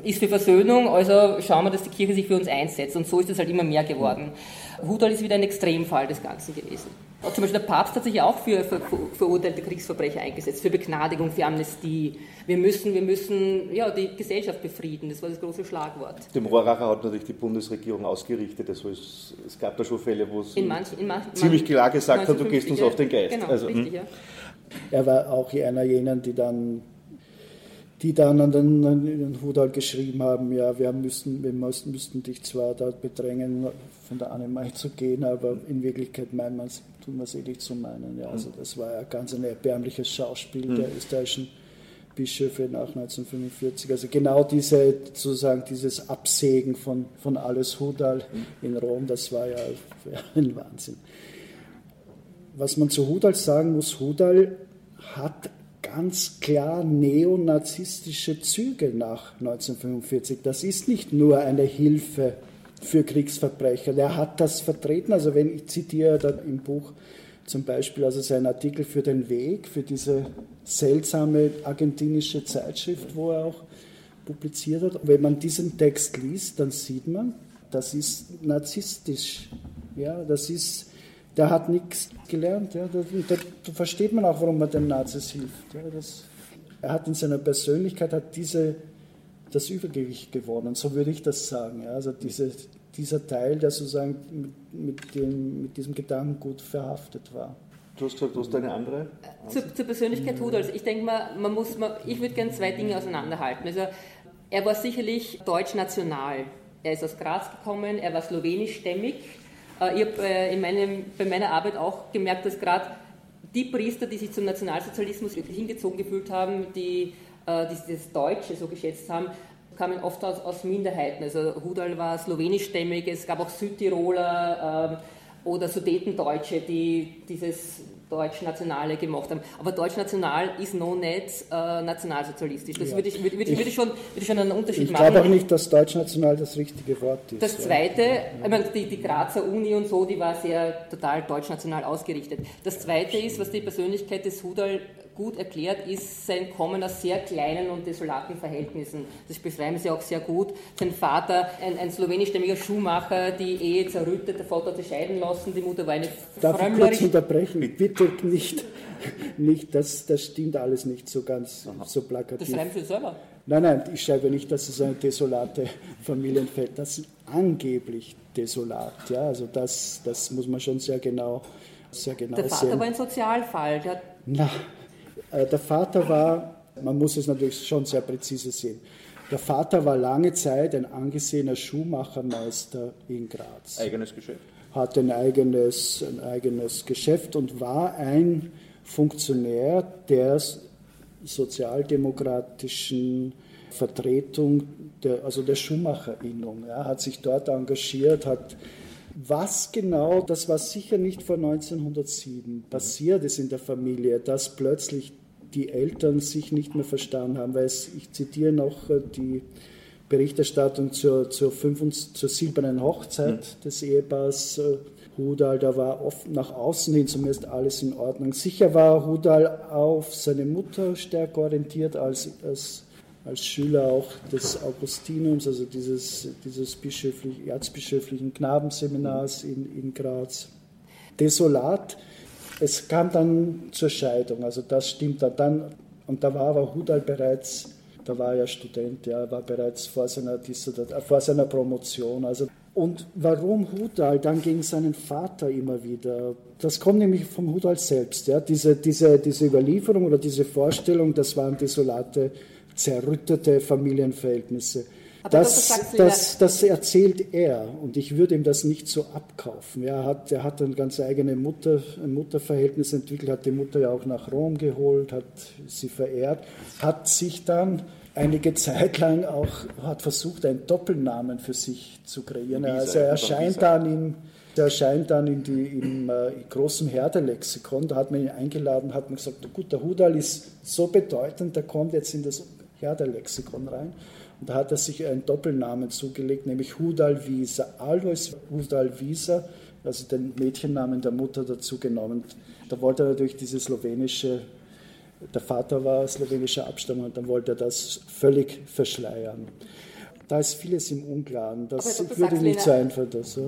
ist für Versöhnung, also schauen wir, dass die Kirche sich für uns einsetzt. Und so ist es halt immer mehr geworden. Hudal ist wieder ein Extremfall des Ganzen gewesen. Zum Beispiel der Papst hat sich ja auch für, für verurteilte Kriegsverbrecher eingesetzt, für Begnadigung, für Amnestie. Wir müssen, wir müssen ja, die Gesellschaft befrieden, das war das große Schlagwort. Dem Rohracher hat natürlich die Bundesregierung ausgerichtet. Also es, es gab da schon Fälle, wo es in manch, in manch, ziemlich klar gesagt hat, du gehst uns auf den Geist. Genau, also, richtig, hm. ja. Er war auch einer jener, die dann die dann an den, an den Hudal geschrieben haben, ja, wir, müssen, wir müssten, müssten dich zwar dort bedrängen, von der Annemai zu gehen, aber in Wirklichkeit meinen wir tun wir es eh nicht zu meinen. Ja, also das war ja ganz ein erbärmliches Schauspiel mhm. der österreichischen Bischöfe nach 1945. Also genau diese, sozusagen dieses Absägen von, von alles Hudal mhm. in Rom, das war ja, ja ein Wahnsinn. Was man zu Hudal sagen muss, Hudal hat ganz klar neonazistische Züge nach 1945. Das ist nicht nur eine Hilfe für Kriegsverbrecher. Er hat das vertreten, also wenn ich zitiere dann im Buch zum Beispiel also seinen Artikel für den Weg, für diese seltsame argentinische Zeitschrift, wo er auch publiziert hat. wenn man diesen Text liest, dann sieht man, das ist narzisstisch. Ja, das ist der hat nichts gelernt. Ja. Da, da, da, versteht man auch, warum man den Nazis hilft. Ja. Das, er hat in seiner Persönlichkeit hat diese, das Übergewicht gewonnen, so würde ich das sagen. Ja. Also diese, dieser Teil, der sozusagen mit, mit, dem, mit diesem Gedankengut verhaftet war. Du hast gesagt, du hast eine andere? Zur, zur Persönlichkeit Rudolfs. Ich denke mal, man muss, man, ich würde gerne zwei Dinge auseinanderhalten. Also, er war sicherlich deutsch-national. Er ist aus Graz gekommen, er war slowenischstämmig Äh, ich habe äh, in bei meiner Arbeit auch gemerkt, dass gerade die Priester, die sich zum Nationalsozialismus hingezogen gefühlt haben, die, äh, die das Deutsche so geschätzt haben, kamen oft aus, aus Minderheiten. Also Hudal war slowenischstämmig, es gab auch Südtiroler äh, oder Sudetendeutsche, die dieses Deutschnationale gemacht haben. Aber Deutschnational ist noch nicht äh, nationalsozialistisch. Das ja. würde, ich, würde, würde, würde, schon, würde schon einen Unterschied ich machen. Ich glaube auch nicht, dass Deutschnational das richtige Wort ist. Das Zweite, ja. ich meine, die, die Grazer Uni und so, die war sehr total deutschnational ausgerichtet. Das Zweite ist, was die Persönlichkeit des Hudal gut erklärt, ist sein Kommen aus sehr kleinen und desolaten Verhältnissen. Das beschreiben sie auch sehr gut. Sein Vater, ein, ein slowenischstämmiger Schuhmacher, die Ehe zerrüttet, der Vater hat sich scheiden lassen, die Mutter war eine Darf ich kurz unterbrechen? Bitte nicht, nicht das, das stimmt alles nicht so ganz Aha. so plakativ. Das schreiben Sie selber? Nein, nein, ich schreibe nicht, dass es eine desolate Familienfeld Das ist angeblich desolat. Ja, also das, das muss man schon sehr genau, sehr genau Der Vater sehen. war ein Sozialfall. Der Na, der Vater war, man muss es natürlich schon sehr präzise sehen, der Vater war lange Zeit ein angesehener Schuhmachermeister in Graz. Eigenes Geschäft? Hatte ein eigenes, ein eigenes Geschäft und war ein Funktionär der sozialdemokratischen Vertretung, der, also der Schuhmacherinnung. Er hat sich dort engagiert, hat was genau, das war sicher nicht vor 1907 passiert ist in der Familie, dass plötzlich die Eltern sich nicht mehr verstanden haben, weil es, ich zitiere noch äh, die Berichterstattung zur, zur, fünf, zur silbernen Hochzeit mhm. des Ehepaars äh, Hudal, da war oft nach außen hin zumindest alles in Ordnung. Sicher war Hudal auf seine Mutter stärker orientiert als, als als Schüler auch des Augustinums, also dieses, dieses bischöflich, erzbischöflichen Knabenseminars in, in Graz. Desolat, es kam dann zur Scheidung, also das stimmt dann. Und da war aber Hudal bereits, da war er Student, ja, war bereits vor seiner, vor seiner Promotion. Also und warum Hudal dann gegen seinen Vater immer wieder? Das kommt nämlich vom Hudal selbst. Ja? Diese, diese, diese Überlieferung oder diese Vorstellung, das waren desolate zerrüttete Familienverhältnisse. Das, das, das, das, erzählt er und ich würde ihm das nicht so abkaufen. Er hat, er hat ein ganz eigenes Mutter, ein Mutterverhältnis entwickelt, hat die Mutter ja auch nach Rom geholt, hat sie verehrt, hat sich dann einige Zeit lang auch hat versucht, einen Doppelnamen für sich zu kreieren. Visa, also er erscheint dann in, er erscheint dann in die, im äh, großen Herderlexikon, da hat man ihn eingeladen, hat man gesagt, gut, der Hudal ist so bedeutend, der kommt jetzt in das Herder-Lexikon rein. Und da hat er sich einen Doppelnamen zugelegt, nämlich Hudal Wieser. Alois Hudal Wieser, also den Mädchennamen der Mutter dazu genommen. Da wollte er natürlich diese slowenische, der Vater war slowenischer Abstammung und dann wollte er das völlig verschleiern. Da ist vieles im Unklaren. Das würde nicht so einfach. Das,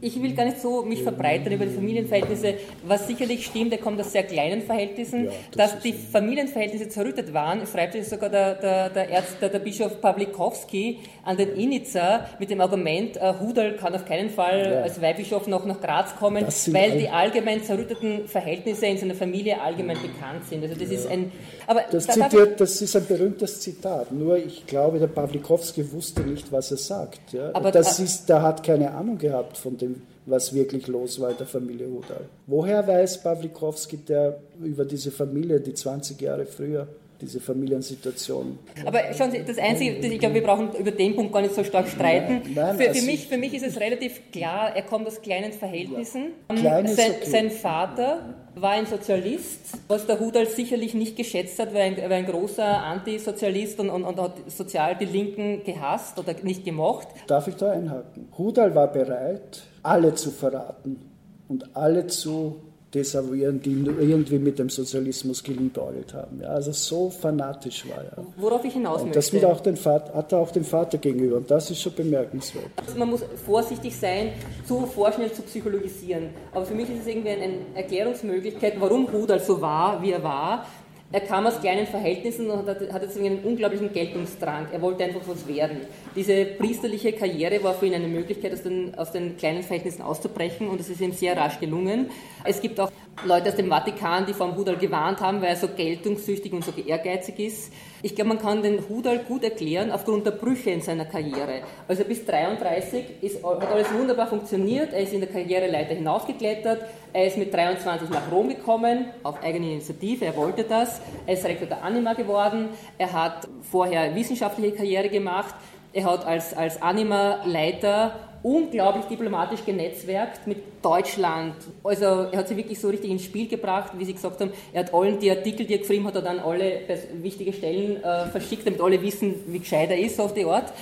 Ich will gar nicht so mich verbreitern über die Familienverhältnisse. Was sicherlich stimmt, der kommt aus sehr kleinen Verhältnissen. Ja, das dass die Familienverhältnisse zerrüttet waren, schreibt sich sogar der, der, der, Ärzt, der, Bischof Pawlikowski an den Initzer mit dem Argument, äh, Hudal kann auf keinen Fall ja. als Weihbischof noch nach Graz kommen, weil die allgemein zerrütteten Verhältnisse in seiner Familie allgemein bekannt sind. Also das ja. ist ein... Aber das, da, zitiert, das ist ein berühmtes Zitat. Nur ich glaube, der Pawlikowski wusste wusste nicht, was er sagt. Ja? Aber das ist, der hat keine Ahnung gehabt von dem, was wirklich los war in der Familie Hudal. Woher weiß Pawlikowski der über diese Familie, die 20 Jahre früher diese Familiensituation. Aber schauen Sie, das Einzige, ich glaube, wir brauchen über den Punkt gar nicht so stark streiten. Nein, nein, für, also für, mich, für mich ist es relativ klar, er kommt aus kleinen Verhältnissen. Ja. Klein sein, okay. sein, Vater war ein Sozialist, was der Hudal sicherlich nicht geschätzt hat, weil er ein großer Antisozialist und, und, und hat sozial die Linken gehasst oder nicht gemocht. Darf ich da einhaken? Hudal war bereit, alle zu verraten und alle zu desavouieren, die irgendwie mit dem Sozialismus geliebäugelt haben. Ja, also so fanatisch war er. Worauf ich hinaus und das auch den Vater, hat er auch dem Vater gegenüber und das ist schon bemerkenswert. Also man muss vorsichtig sein, zu vorschnell zu psychologisieren. Aber für mich ist es irgendwie eine Erklärungsmöglichkeit, warum Rudolf so war, wie er war, er kam aus kleinen Verhältnissen und hatte deswegen einen unglaublichen Geltungsdrang. Er wollte einfach was werden. Diese priesterliche Karriere war für ihn eine Möglichkeit, aus den, aus den kleinen Verhältnissen auszubrechen und es ist ihm sehr rasch gelungen. Es gibt auch Leute aus dem Vatikan, die vom Hudal gewarnt haben, weil er so geltungssüchtig und so ehrgeizig ist. Ich glaube, man kann den Hudal gut erklären aufgrund der Brüche in seiner Karriere. Also bis 33 ist, hat alles wunderbar funktioniert. Er ist in der Karriereleiter hinaufgeklettert. Er ist mit 23 nach Rom gekommen, auf eigene Initiative. Er wollte das. Er ist Rektor der Anima geworden. Er hat vorher wissenschaftliche Karriere gemacht. Er hat als, als Anima-Leiter unglaublich diplomatisch genetzwerkt mit Deutschland. Also er hat sie wirklich so richtig ins Spiel gebracht, wie Sie gesagt haben. Er hat allen die Artikel, die er geschrieben hat, er dann alle wichtige Stellen äh, verschickt, damit alle wissen, wie gescheit er ist auf die Art.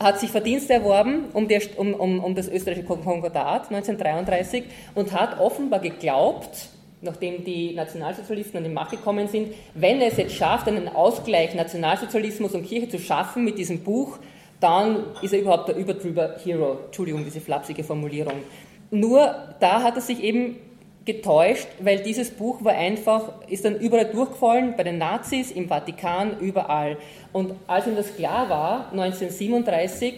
Hat sich Verdienste erworben um, der, um, um, um das österreichische Konkordat 1933 und hat offenbar geglaubt, nachdem die Nationalsozialisten an die Macht gekommen sind, wenn er es jetzt schafft, einen Ausgleich Nationalsozialismus und Kirche zu schaffen mit diesem Buch, dann ist er überhaupt der überdrüber Hero. Entschuldigung, diese flapsige Formulierung. Nur da hat er sich eben getäuscht, weil dieses Buch war einfach, ist dann überall durchgefallen, bei den Nazis, im Vatikan, überall. Und als ihm das klar war, 1937,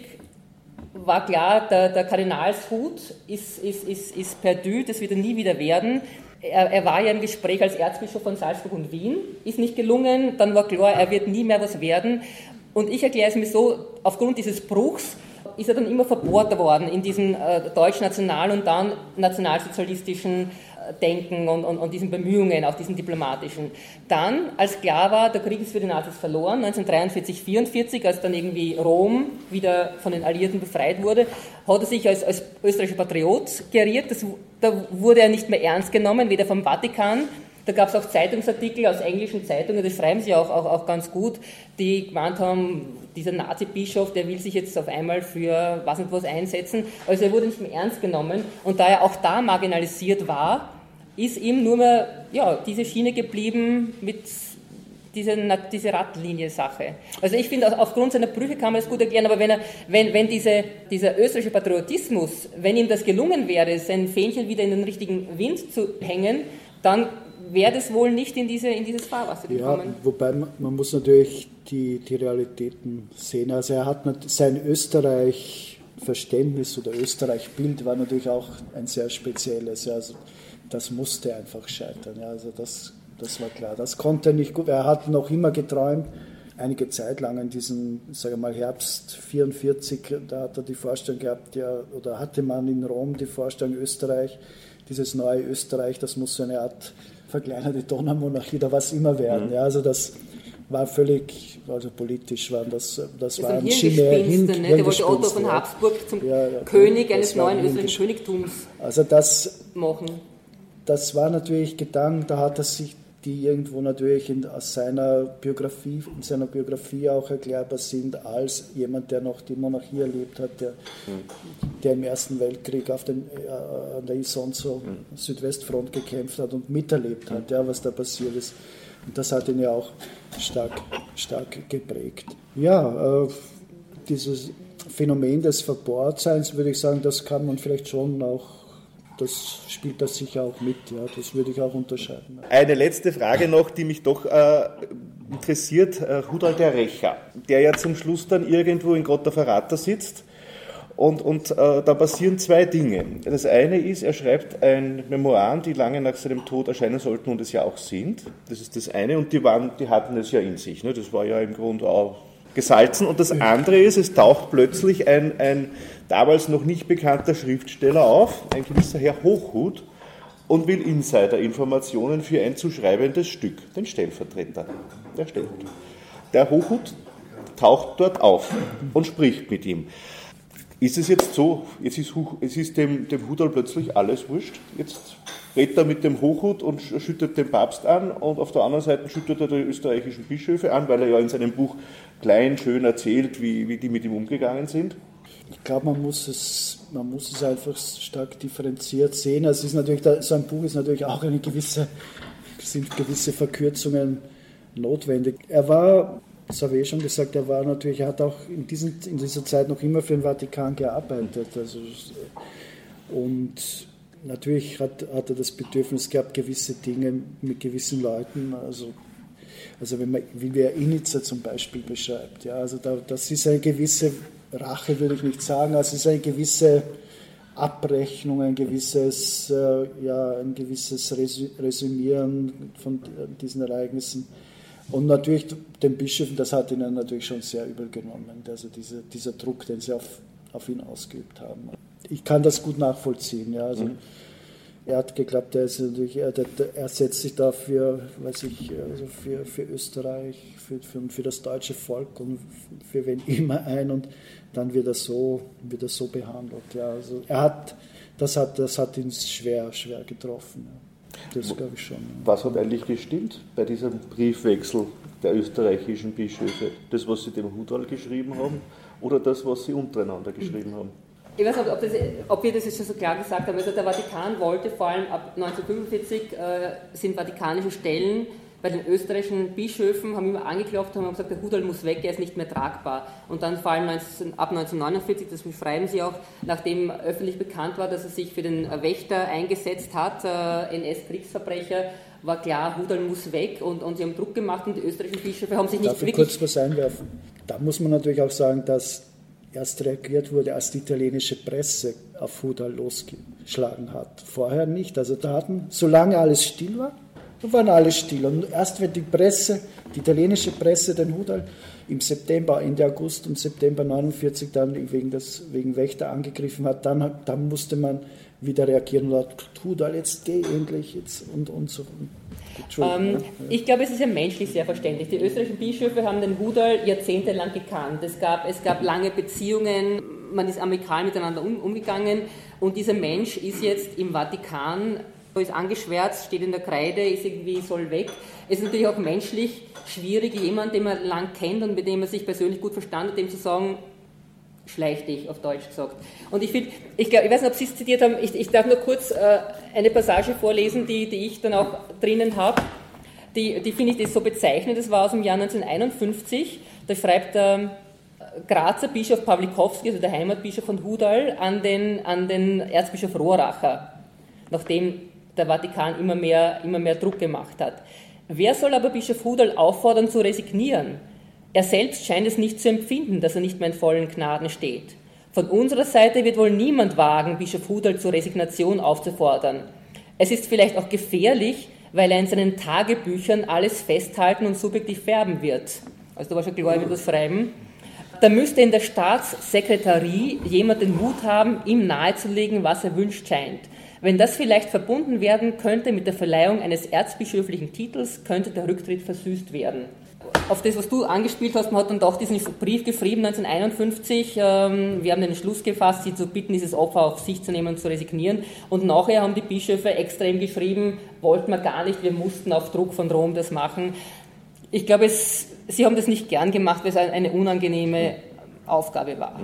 war klar, der, der Kardinalshut ist, ist, ist, ist perdu, das wird er nie wieder werden. Er, er, war ja im Gespräch als Erzbischof von Salzburg und Wien, ist nicht gelungen, dann war klar, er wird nie mehr was werden. Und ich erkläre es mir so, aufgrund dieses Bruchs ist er dann immer verbohrt worden in diesem äh, deutsch-national und dann nationalsozialistischen äh, Denken und, und, und, diesen Bemühungen, auch diesen diplomatischen. Dann, als klar war, der Krieg ist für die Nazis verloren, 1943, 1944, als dann irgendwie Rom wieder von den Alliierten befreit wurde, hat er sich als, als österreichischer Patriot geriert. Das, da wurde er nicht mehr ernst genommen, weder vom Vatikan da gab es auch Zeitungsartikel aus englischen Zeitungen, das schreiben sie auch, auch, auch ganz gut, die gemeint haben, dieser Nazi-Bischof, der will sich jetzt auf einmal für was und was einsetzen. Also er wurde nicht mehr ernst genommen und da er auch da marginalisiert war, ist ihm nur mehr ja, diese Schiene geblieben mit dieser diese Radlinie-Sache. Also ich finde, aufgrund seiner Brüche kann man das gut erklären, aber wenn, er, wenn, wenn diese, dieser österreichische Patriotismus, wenn ihm das gelungen wäre, sein Fähnchen wieder in den richtigen Wind zu hängen, dann wäre das wohl nicht in, diese, in dieses Fahrwasser gekommen. Ja, wobei man, man muss natürlich die, die Realitäten sehen. Also er hat sein Österreich-Verständnis oder Österreich-Bild war natürlich auch ein sehr spezielles. Ja, also das musste einfach scheitern. Ja, also das, das war klar. Das konnte er nicht gut. Er hat noch immer geträumt, einige Zeit lang in diesem, sage mal, Herbst 44, da hat er die Vorstellung gehabt, ja, oder hatte man in Rom die Vorstellung Österreich, dieses neue Österreich, das muss so eine Art verkleinerte Donnermonarchie oder was immer werden. Mhm. Ja, also das war völlig, also politisch waren das, das, das war ein Chimär. Hin, ne? Der wollte Otto von Habsburg zum ja, ja, König eines neuen österreichischen Königtums also das, machen. Das war natürlich Gedanken, da hat er sich die irgendwo natürlich in, seiner Biografie, in seiner Biografie auch erklärbar sind, als jemand, der noch die Monarchie erlebt hat, der, der im Ersten Weltkrieg auf den, äh, an der Isonzo. Südwestfront gekämpft hat und miterlebt hat, ja, was da passiert ist. Und das hat ihn ja auch stark, stark geprägt. Ja, äh, dieses Phänomen des Verbohrtseins, würde ich sagen, das kann man vielleicht schon auch das spielt das sicher auch mit. Ja, das würde ich auch unterscheiden. Eine letzte Frage noch, die mich doch äh, interessiert. Äh, Rudolf der Recher, der ja zum Schluss dann irgendwo in Grotta Ferrata sitzt. Und, und äh, da passieren zwei Dinge. Das eine ist, er schreibt ein Memoiren, die lange nach seinem Tod erscheinen sollten und es ja auch sind. Das ist das eine. Und die, waren, die hatten es ja in sich. Ne? Das war ja im Grunde auch gesalzen. Und das andere ist, es taucht plötzlich ein, ein damals noch nicht bekannter Schriftsteller auf, ein gewisser Herr Hochhut, und will Insider-Informationen für ein zu schreibendes Stück, den Stellvertreter. Der Stellvertreter. Der Hochhut taucht dort auf und spricht mit ihm. Ist es jetzt so, jetzt ist, es ist dem, dem Hudal plötzlich alles wurscht, jetzt redet er mit dem Hochhut und schüttet den Papst an und auf der anderen Seite schüttet er die österreichischen Bischöfe an, weil er ja in seinem Buch klein, schön erzählt, wie, wie die mit ihm umgegangen sind. Ich glaube, man muss es, man muss es einfach stark differenziert sehen. Also ist natürlich, so ein Buch ist natürlich auch eine gewisse, sind gewisse Verkürzungen notwendig. Er war, das habe ich eh schon gesagt, er war natürlich, er hat auch in, diesen, in dieser Zeit noch immer für den Vatikan gearbeitet. Also, und natürlich hat, hat er das Bedürfnis gehabt, gewisse Dinge mit gewissen Leuten, also also wenn man, wie wer Initzer zum Beispiel beschreibt, ja, also da, das ist eine gewisse Rache, würde ich nicht sagen, also es ist eine gewisse Abrechnung, ein gewisses, äh, ja, ein gewisses Resümieren von diesen Ereignissen. Und natürlich den Bischöfen, das hat ihnen natürlich schon sehr übel genommen, also diese, dieser Druck, den sie auf, auf ihn ausgeübt haben. Ich kann das gut nachvollziehen. Ja, also, mhm. Er hat geglaubt, er, ist natürlich, er, er setzt sich dafür, weiß ich, also für, für Österreich, für, für, für das deutsche Volk und für wen immer ein und dann wird er so, wird er so behandelt. Ja, also er hat, das, hat, das hat ihn schwer, schwer getroffen. Ja. Das glaube ich schon. Was hat eigentlich gestimmt bei diesem Briefwechsel der österreichischen Bischöfe? Das, was sie dem Hudal geschrieben haben oder das, was sie untereinander geschrieben haben? Ich weiß nicht, ob, das, ob, wir das jetzt schon so klar gesagt haben. Also der Vatikan wollte vor allem ab 1945 äh, sind vatikanische Stellen bei den österreichischen Bischöfen haben immer angeklopft und haben gesagt, der Hudal muss weg, er ist nicht mehr tragbar. Und dann vor allem 19, ab 1949, das beschreiben Sie auch, nachdem öffentlich bekannt war, dass er sich für den Wächter eingesetzt hat, äh, NS-Kriegsverbrecher, war klar, Hudal muss weg und, und sie haben Druck gemacht und die österreichischen Bischöfe haben sich nicht Darf ich kurz was einwerfen? Da muss man natürlich auch sagen, dass erst reagiert wurde, als die italienische Presse auf Hudal losgeschlagen hat. Vorher nicht. Also da hatten, solange alles still war, waren alle still. Und erst wenn die Presse, die italienische Presse, den Hudal im September, Ende August und September 49 dann wegen, des, wegen Wächter angegriffen hat, dann, dann musste man wieder reagieren und hat, Hudal, jetzt geh endlich jetzt und, und so. Ähm, ich glaube, es ist ja menschlich sehr verständlich. Die österreichischen Bischöfe haben den Hudal jahrzehntelang gekannt. Es gab, es gab lange Beziehungen, man ist amikal miteinander um, umgegangen und dieser Mensch ist jetzt im Vatikan ist angeschwärzt, steht in der Kreide, ist irgendwie, soll weg. Es ist natürlich auch menschlich schwierig, jemand, den man lang kennt und mit dem man sich persönlich gut verstanden hat, dem zu sagen, schleich dich, auf Deutsch gesagt. Und ich finde, ich, ich weiß nicht, ob Sie es zitiert haben, ich, ich darf nur kurz äh, eine Passage vorlesen, die, die ich dann auch drinnen habe. Die, die finde ich das so bezeichnend, das war aus dem Jahr 1951, da schreibt der Grazer Bischof Pawlikowski, also der Heimatbischof von Hudal, an den, an den Erzbischof Rohracher, nachdem der Vatikan immer mehr, immer mehr Druck gemacht hat. Wer soll aber Bischof Hudal auffordern zu resignieren? Er selbst scheint es nicht zu empfinden, dass er nicht mehr in vollen Gnaden steht. Von unserer Seite wird wohl niemand wagen, Bischof Hudal zur Resignation aufzufordern. Es ist vielleicht auch gefährlich, weil er in seinen Tagebüchern alles festhalten und subjektiv färben wird. Also du warst schon gläubig das Schreiben. Da müsste in der Staatssekretarie jemand den Mut haben, ihm nahezulegen, was er wünscht scheint. Wenn das vielleicht verbunden werden könnte mit der Verleihung eines erzbischöflichen Titels, könnte der Rücktritt versüßt werden. Auf das, was du angespielt hast, man hat dann doch diesen Brief geschrieben 1951. Ähm, wir haben den Schluss gefasst, sie zu bitten, dieses Opfer auf sich zu nehmen und zu resignieren. Und nachher haben die Bischöfe extrem geschrieben, wollten wir gar nicht, wir mussten auf Druck von Rom das machen. Ich glaube, es, sie haben das nicht gern gemacht, weil es eine unangenehme Aufgabe war.